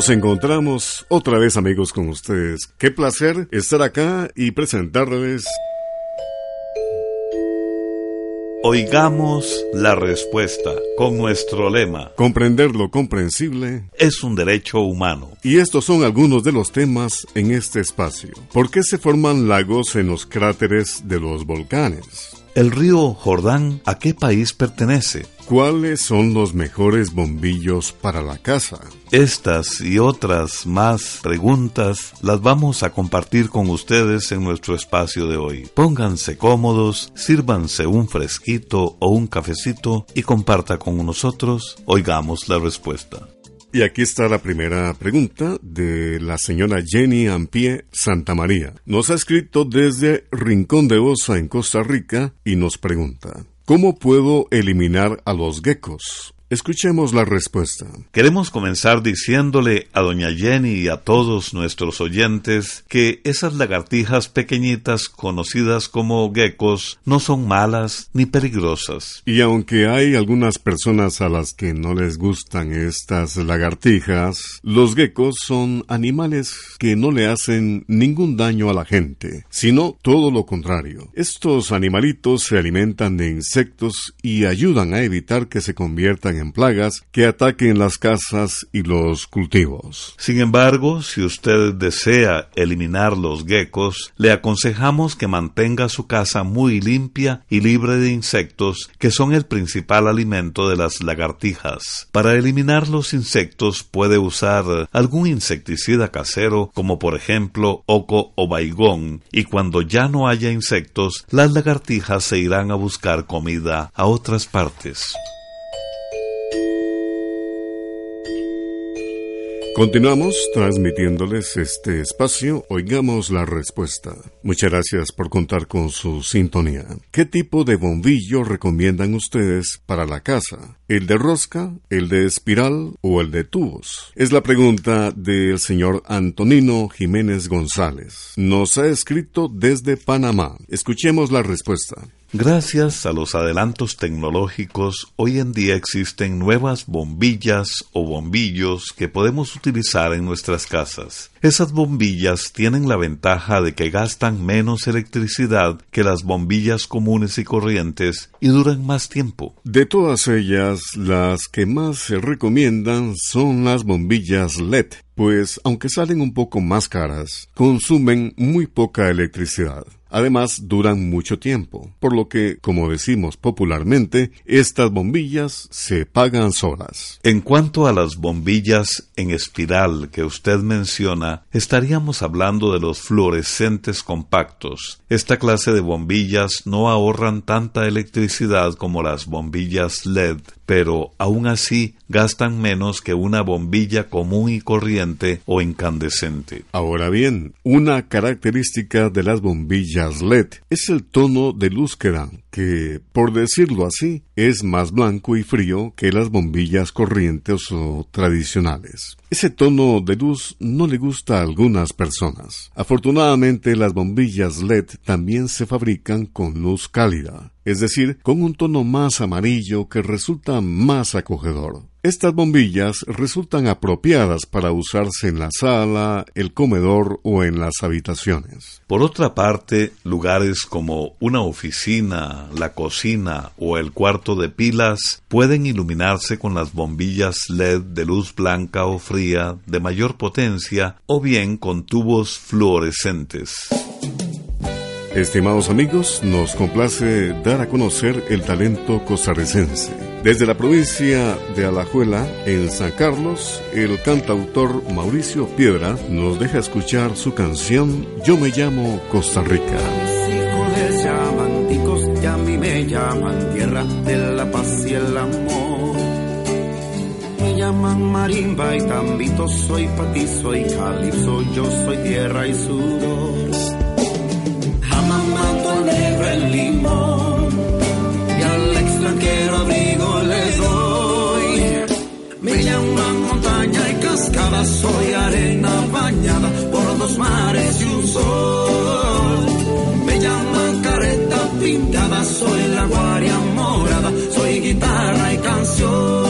Nos encontramos otra vez amigos con ustedes. Qué placer estar acá y presentarles... Oigamos la respuesta con nuestro lema. Comprender lo comprensible es un derecho humano. Y estos son algunos de los temas en este espacio. ¿Por qué se forman lagos en los cráteres de los volcanes? ¿El río Jordán a qué país pertenece? ¿Cuáles son los mejores bombillos para la casa? Estas y otras más preguntas las vamos a compartir con ustedes en nuestro espacio de hoy. Pónganse cómodos, sírvanse un fresquito o un cafecito y comparta con nosotros. Oigamos la respuesta. Y aquí está la primera pregunta de la señora Jenny Ampie Santa María. Nos ha escrito desde Rincón de Osa en Costa Rica y nos pregunta, ¿Cómo puedo eliminar a los geckos? Escuchemos la respuesta. Queremos comenzar diciéndole a doña Jenny y a todos nuestros oyentes que esas lagartijas pequeñitas conocidas como geckos no son malas ni peligrosas. Y aunque hay algunas personas a las que no les gustan estas lagartijas, los geckos son animales que no le hacen ningún daño a la gente, sino todo lo contrario. Estos animalitos se alimentan de insectos y ayudan a evitar que se conviertan en plagas que ataquen las casas y los cultivos. Sin embargo, si usted desea eliminar los geckos, le aconsejamos que mantenga su casa muy limpia y libre de insectos, que son el principal alimento de las lagartijas. Para eliminar los insectos puede usar algún insecticida casero, como por ejemplo oco o baigón, y cuando ya no haya insectos, las lagartijas se irán a buscar comida a otras partes. Continuamos transmitiéndoles este espacio. Oigamos la respuesta. Muchas gracias por contar con su sintonía. ¿Qué tipo de bombillo recomiendan ustedes para la casa? ¿El de rosca, el de espiral o el de tubos? Es la pregunta del señor Antonino Jiménez González. Nos ha escrito desde Panamá. Escuchemos la respuesta. Gracias a los adelantos tecnológicos, hoy en día existen nuevas bombillas o bombillos que podemos utilizar en nuestras casas. Esas bombillas tienen la ventaja de que gastan menos electricidad que las bombillas comunes y corrientes y duran más tiempo. De todas ellas, las que más se recomiendan son las bombillas LED, pues aunque salen un poco más caras, consumen muy poca electricidad. Además, duran mucho tiempo, por lo que, como decimos popularmente, estas bombillas se pagan solas. En cuanto a las bombillas en espiral que usted menciona, estaríamos hablando de los fluorescentes compactos. Esta clase de bombillas no ahorran tanta electricidad como las bombillas LED, pero aún así gastan menos que una bombilla común y corriente o incandescente. Ahora bien, una característica de las bombillas LED es el tono de luz que dan, que, por decirlo así, es más blanco y frío que las bombillas corrientes o tradicionales. Ese tono de luz no le gusta a algunas personas. Afortunadamente las bombillas LED también se fabrican con luz cálida, es decir, con un tono más amarillo que resulta más acogedor. Estas bombillas resultan apropiadas para usarse en la sala, el comedor o en las habitaciones. Por otra parte, lugares como una oficina, la cocina o el cuarto de pilas pueden iluminarse con las bombillas LED de luz blanca o fría de mayor potencia o bien con tubos fluorescentes. Estimados amigos, nos complace dar a conocer el talento costarricense. Desde la provincia de Alajuela, en San Carlos, el cantautor Mauricio Piedra nos deja escuchar su canción Yo me llamo Costa Rica. Mis llaman ticos y a mí me llaman tierra de la paz y el amor. Me llaman marimba y tambito, soy patizo y calipso, yo soy tierra y sudor. Jamamato Llaman montaña y cascada, soy arena bañada por dos mares y un sol. Me llaman careta pintada, soy la guaria morada, soy guitarra y canción.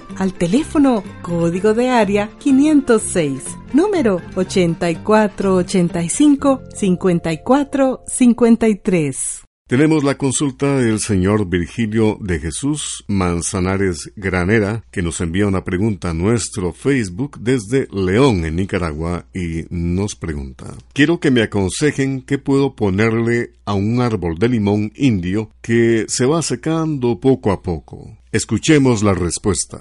al teléfono código de área 506, número 8485-5453. Tenemos la consulta del señor Virgilio de Jesús Manzanares Granera, que nos envía una pregunta a nuestro Facebook desde León, en Nicaragua, y nos pregunta, quiero que me aconsejen qué puedo ponerle a un árbol de limón indio que se va secando poco a poco. Escuchemos la respuesta.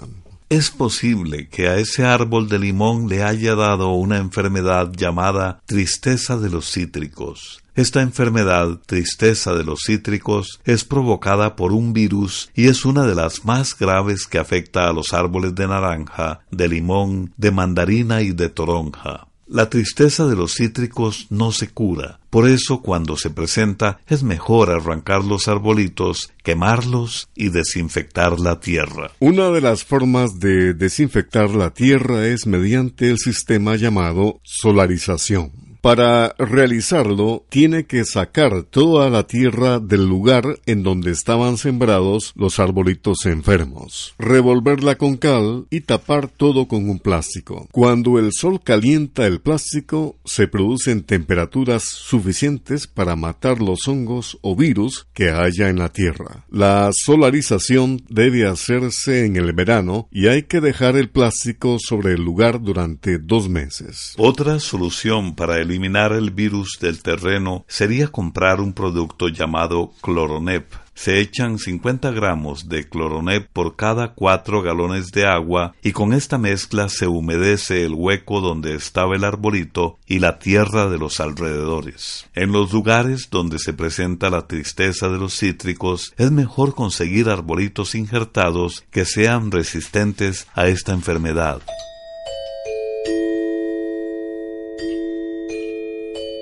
Es posible que a ese árbol de limón le haya dado una enfermedad llamada tristeza de los cítricos. Esta enfermedad, tristeza de los cítricos, es provocada por un virus y es una de las más graves que afecta a los árboles de naranja, de limón, de mandarina y de toronja. La tristeza de los cítricos no se cura, por eso cuando se presenta es mejor arrancar los arbolitos, quemarlos y desinfectar la tierra. Una de las formas de desinfectar la tierra es mediante el sistema llamado solarización. Para realizarlo, tiene que sacar toda la tierra del lugar en donde estaban sembrados los arbolitos enfermos, revolverla con cal y tapar todo con un plástico. Cuando el sol calienta el plástico, se producen temperaturas suficientes para matar los hongos o virus que haya en la tierra. La solarización debe hacerse en el verano y hay que dejar el plástico sobre el lugar durante dos meses. Otra solución para el eliminar el virus del terreno sería comprar un producto llamado Cloronep. Se echan 50 gramos de Cloronep por cada 4 galones de agua y con esta mezcla se humedece el hueco donde estaba el arbolito y la tierra de los alrededores. En los lugares donde se presenta la tristeza de los cítricos es mejor conseguir arbolitos injertados que sean resistentes a esta enfermedad.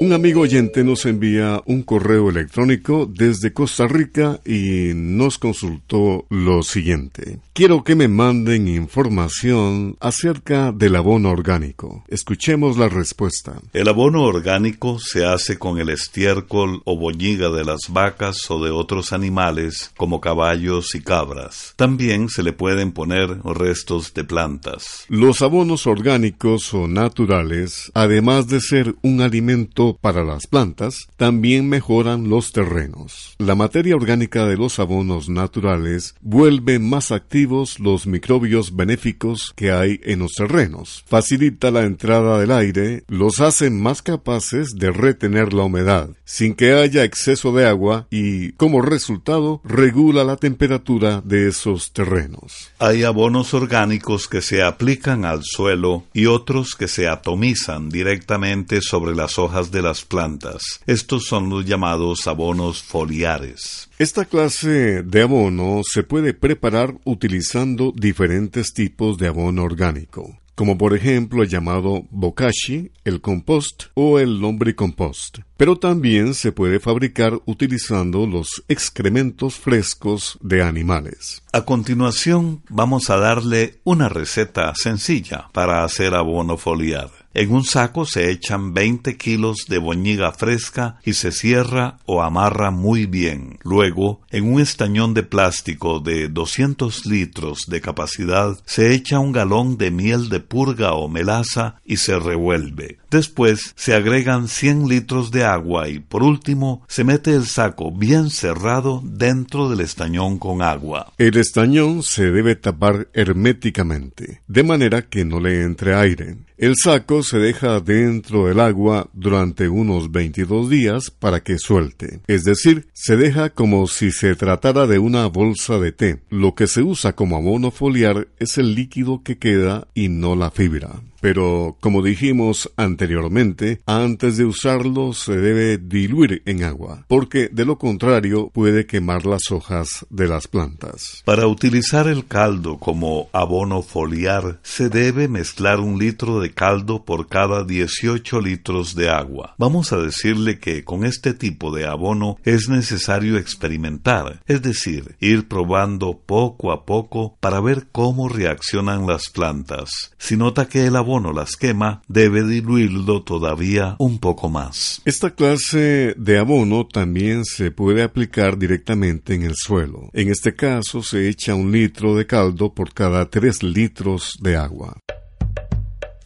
Un amigo oyente nos envía un correo electrónico desde Costa Rica y nos consultó lo siguiente. Quiero que me manden información acerca del abono orgánico. Escuchemos la respuesta. El abono orgánico se hace con el estiércol o boñiga de las vacas o de otros animales como caballos y cabras. También se le pueden poner restos de plantas. Los abonos orgánicos o naturales, además de ser un alimento para las plantas, también mejoran los terrenos. La materia orgánica de los abonos naturales vuelve más activos los microbios benéficos que hay en los terrenos. Facilita la entrada del aire, los hace más capaces de retener la humedad, sin que haya exceso de agua y, como resultado, regula la temperatura de esos terrenos. Hay abonos orgánicos que se aplican al suelo y otros que se atomizan directamente sobre las hojas de las plantas. Estos son los llamados abonos foliares. Esta clase de abono se puede preparar utilizando diferentes tipos de abono orgánico, como por ejemplo el llamado bokashi, el compost o el lombricompost. Pero también se puede fabricar utilizando los excrementos frescos de animales. A continuación vamos a darle una receta sencilla para hacer abono foliar. En un saco se echan 20 kilos de boñiga fresca y se cierra o amarra muy bien. Luego, en un estañón de plástico de 200 litros de capacidad, se echa un galón de miel de purga o melaza y se revuelve. Después se agregan 100 litros de agua y por último se mete el saco bien cerrado dentro del estañón con agua. El estañón se debe tapar herméticamente, de manera que no le entre aire. El saco se deja dentro del agua durante unos 22 días para que suelte, es decir, se deja como si se tratara de una bolsa de té. Lo que se usa como abono foliar es el líquido que queda y no la fibra. Pero, como dijimos anteriormente, antes de usarlo se debe diluir en agua, porque de lo contrario puede quemar las hojas de las plantas. Para utilizar el caldo como abono foliar, se debe mezclar un litro de caldo por cada 18 litros de agua. Vamos a decirle que con este tipo de abono es necesario experimentar, es decir, ir probando poco a poco para ver cómo reaccionan las plantas. Si nota que el las quema, debe diluirlo todavía un poco más. Esta clase de abono también se puede aplicar directamente en el suelo. En este caso se echa un litro de caldo por cada tres litros de agua.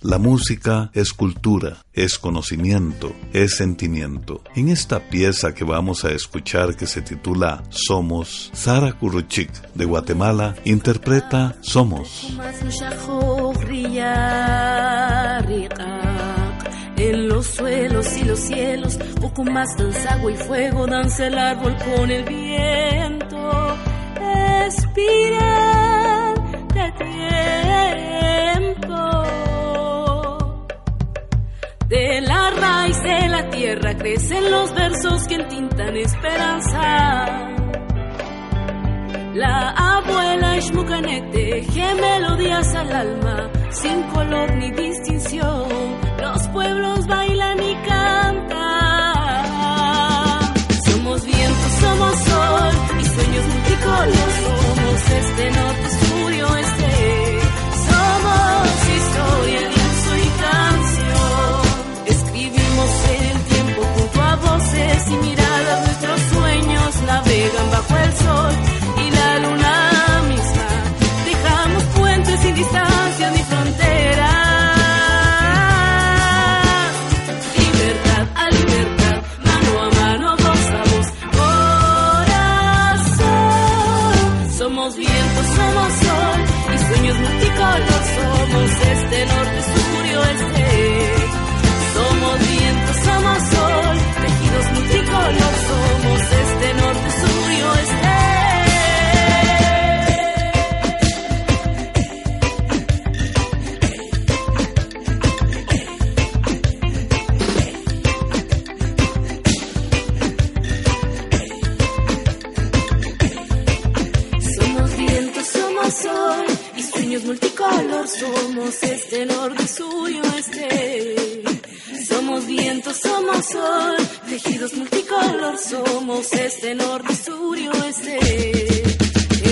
La música es cultura, es conocimiento, es sentimiento. En esta pieza que vamos a escuchar que se titula Somos, Sara Kuruchik de Guatemala interpreta Somos. En los suelos y los cielos, poco más danza agua y fuego, el árbol con el viento. De la tierra crecen los versos que entintan esperanza. La abuela Ishmukanek teje melodías al alma, sin color ni distinción. Los pueblos bailan y cantan. Somos viento, somos sol y sueños multicolores. Somos este norte, y miradas. Nuestros sueños navegan bajo el sol Somos este norte, sur y oeste. Somos viento, somos sol, tejidos multicolor. Somos este norte, sur y oeste.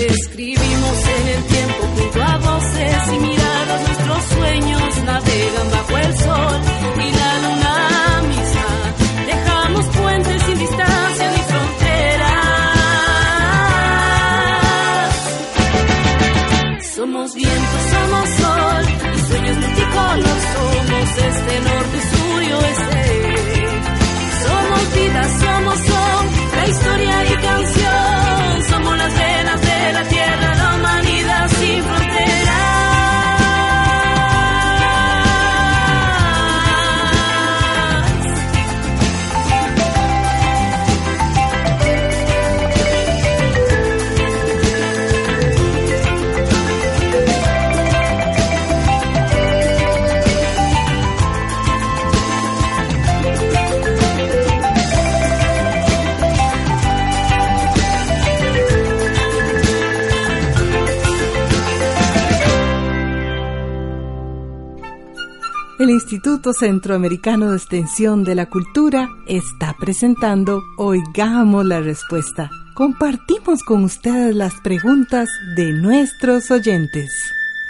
Escribimos en el tiempo junto a voces y miradas. Nuestros sueños navegan bajo el sol Instituto Centroamericano de Extensión de la Cultura está presentando Oigamos la Respuesta. Compartimos con ustedes las preguntas de nuestros oyentes.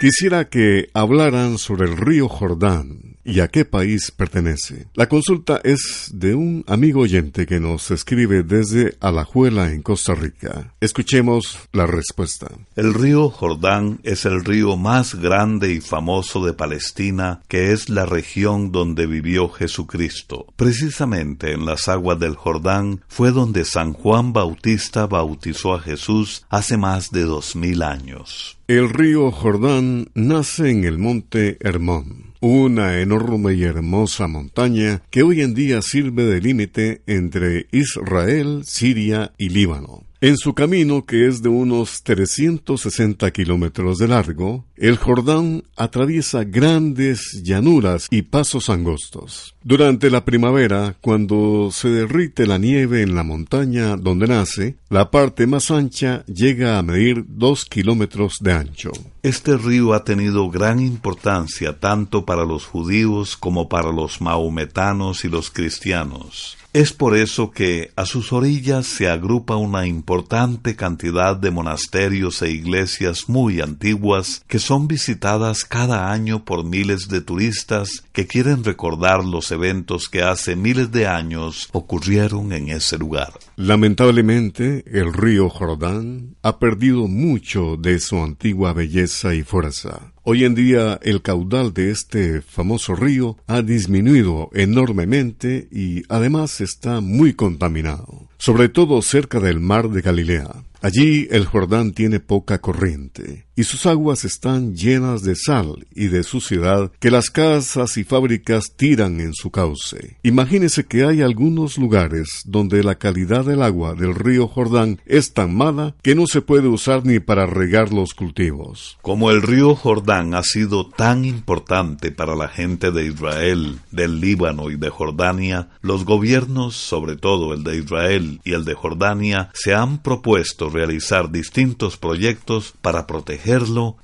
Quisiera que hablaran sobre el río Jordán, y a qué país pertenece. La consulta es de un amigo oyente que nos escribe desde Alajuela en Costa Rica. Escuchemos la respuesta. El río Jordán es el río más grande y famoso de Palestina, que es la región donde vivió Jesucristo. Precisamente en las aguas del Jordán fue donde San Juan Bautista bautizó a Jesús hace más de dos mil años. El río Jordán nace en el monte Hermón, una enorme y hermosa montaña que hoy en día sirve de límite entre Israel, Siria y Líbano. En su camino, que es de unos 360 kilómetros de largo, el Jordán atraviesa grandes llanuras y pasos angostos. Durante la primavera, cuando se derrite la nieve en la montaña donde nace, la parte más ancha llega a medir dos kilómetros de ancho. Este río ha tenido gran importancia tanto para los judíos como para los maometanos y los cristianos. Es por eso que a sus orillas se agrupa una importante cantidad de monasterios e iglesias muy antiguas que son visitadas cada año por miles de turistas que quieren recordar los eventos que hace miles de años ocurrieron en ese lugar. Lamentablemente, el río Jordán ha perdido mucho de su antigua belleza y fuerza. Hoy en día el caudal de este famoso río ha disminuido enormemente y además está muy contaminado, sobre todo cerca del mar de Galilea. Allí el Jordán tiene poca corriente y sus aguas están llenas de sal y de suciedad que las casas y fábricas tiran en su cauce. Imagínese que hay algunos lugares donde la calidad del agua del río Jordán es tan mala que no se puede usar ni para regar los cultivos. Como el río Jordán ha sido tan importante para la gente de Israel, del Líbano y de Jordania, los gobiernos, sobre todo el de Israel y el de Jordania, se han propuesto realizar distintos proyectos para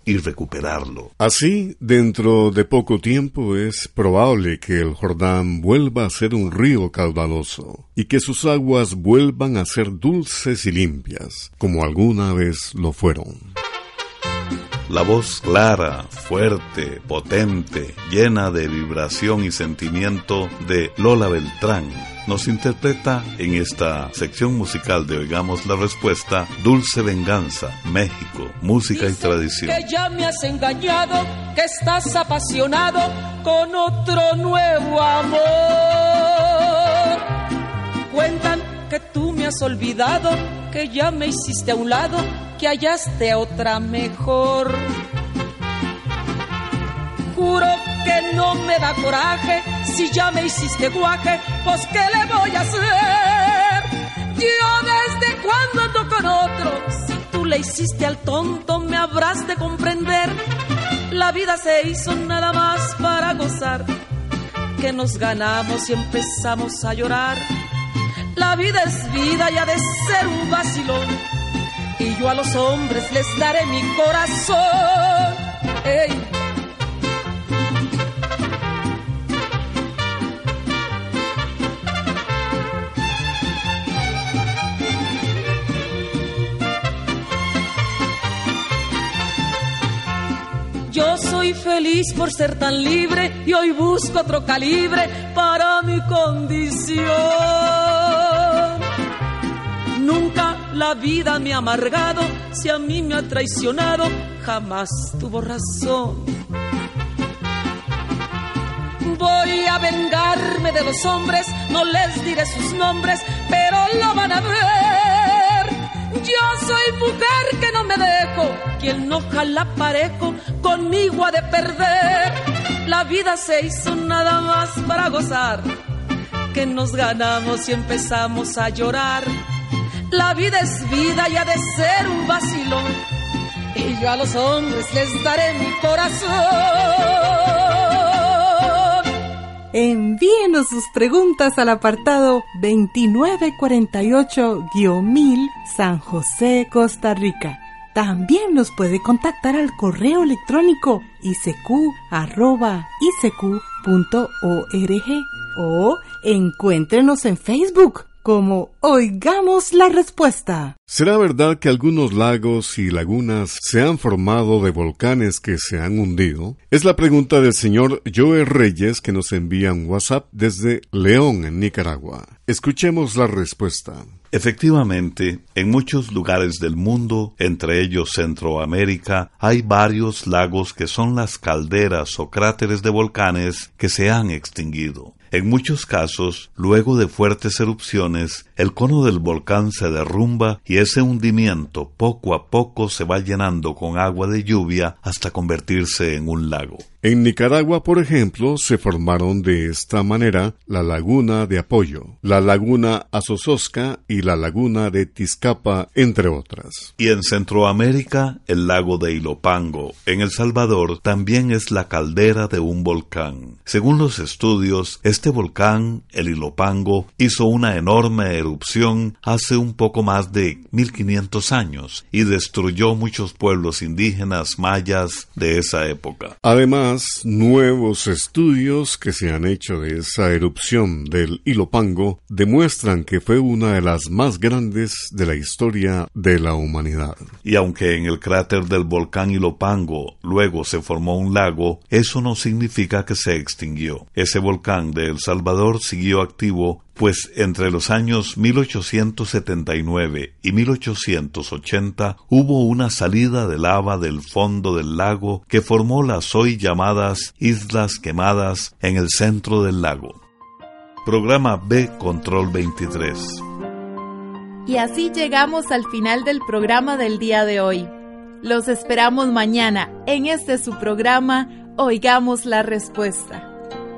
y recuperarlo. Así, dentro de poco tiempo es probable que el Jordán vuelva a ser un río caudaloso y que sus aguas vuelvan a ser dulces y limpias, como alguna vez lo fueron. La voz clara, fuerte, potente, llena de vibración y sentimiento de Lola Beltrán nos interpreta en esta sección musical de Oigamos la Respuesta Dulce Venganza, México, música y tradición. Que ya me has engañado, que estás apasionado con otro nuevo amor. Cuentan que tú me has olvidado, que ya me hiciste a un lado, que hallaste otra mejor. Juro que no me da coraje, si ya me hiciste guaje, pues ¿qué le voy a hacer? Yo desde cuando ando con otro, si tú le hiciste al tonto, me habrás de comprender. La vida se hizo nada más para gozar, que nos ganamos y empezamos a llorar. La vida es vida y ha de ser un vacilón. Yo a los hombres les daré mi corazón. Yo soy feliz por ser tan libre y hoy busco otro calibre para mi condición. Nunca la vida me ha amargado, si a mí me ha traicionado, jamás tuvo razón. Voy a vengarme de los hombres, no les diré sus nombres, pero lo van a ver. Yo soy mujer que no me dejo, quien no jala parejo, conmigo ha de perder. La vida se hizo nada más para gozar, que nos ganamos y empezamos a llorar. La vida es vida y ha de ser un vacilón. Y yo a los hombres les daré mi corazón. Envíenos sus preguntas al apartado 2948-1000 San José, Costa Rica. También nos puede contactar al correo electrónico isq.isq.org o encuéntrenos en Facebook como Oigamos la Respuesta. ¿Será verdad que algunos lagos y lagunas se han formado de volcanes que se han hundido? Es la pregunta del señor Joe Reyes que nos envía un WhatsApp desde León, en Nicaragua. Escuchemos la respuesta. Efectivamente, en muchos lugares del mundo, entre ellos Centroamérica, hay varios lagos que son las calderas o cráteres de volcanes que se han extinguido. En muchos casos, luego de fuertes erupciones, el cono del volcán se derrumba y ese hundimiento poco a poco se va llenando con agua de lluvia hasta convertirse en un lago. En Nicaragua, por ejemplo, se formaron de esta manera la laguna de Apoyo, la laguna Azozosca y la laguna de Tizcapa, entre otras. Y en Centroamérica, el lago de Ilopango, en El Salvador, también es la caldera de un volcán. Según los estudios, este volcán, el Ilopango, hizo una enorme erupción hace un poco más de 1500 años y destruyó muchos pueblos indígenas mayas de esa época. Además, nuevos estudios que se han hecho de esa erupción del Ilopango demuestran que fue una de las más grandes de la historia de la humanidad. Y aunque en el cráter del volcán Ilopango luego se formó un lago, eso no significa que se extinguió. Ese volcán de El Salvador siguió activo pues entre los años 1879 y 1880 hubo una salida de lava del fondo del lago que formó las hoy llamadas Islas Quemadas en el centro del lago. Programa B Control 23. Y así llegamos al final del programa del día de hoy. Los esperamos mañana en este su programa Oigamos la Respuesta.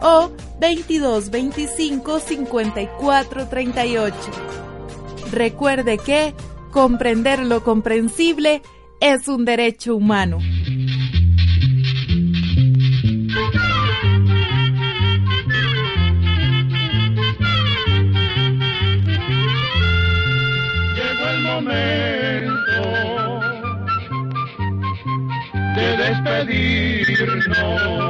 o 2225 5438. Recuerde que comprender lo comprensible es un derecho humano. Llegó el momento de despedirnos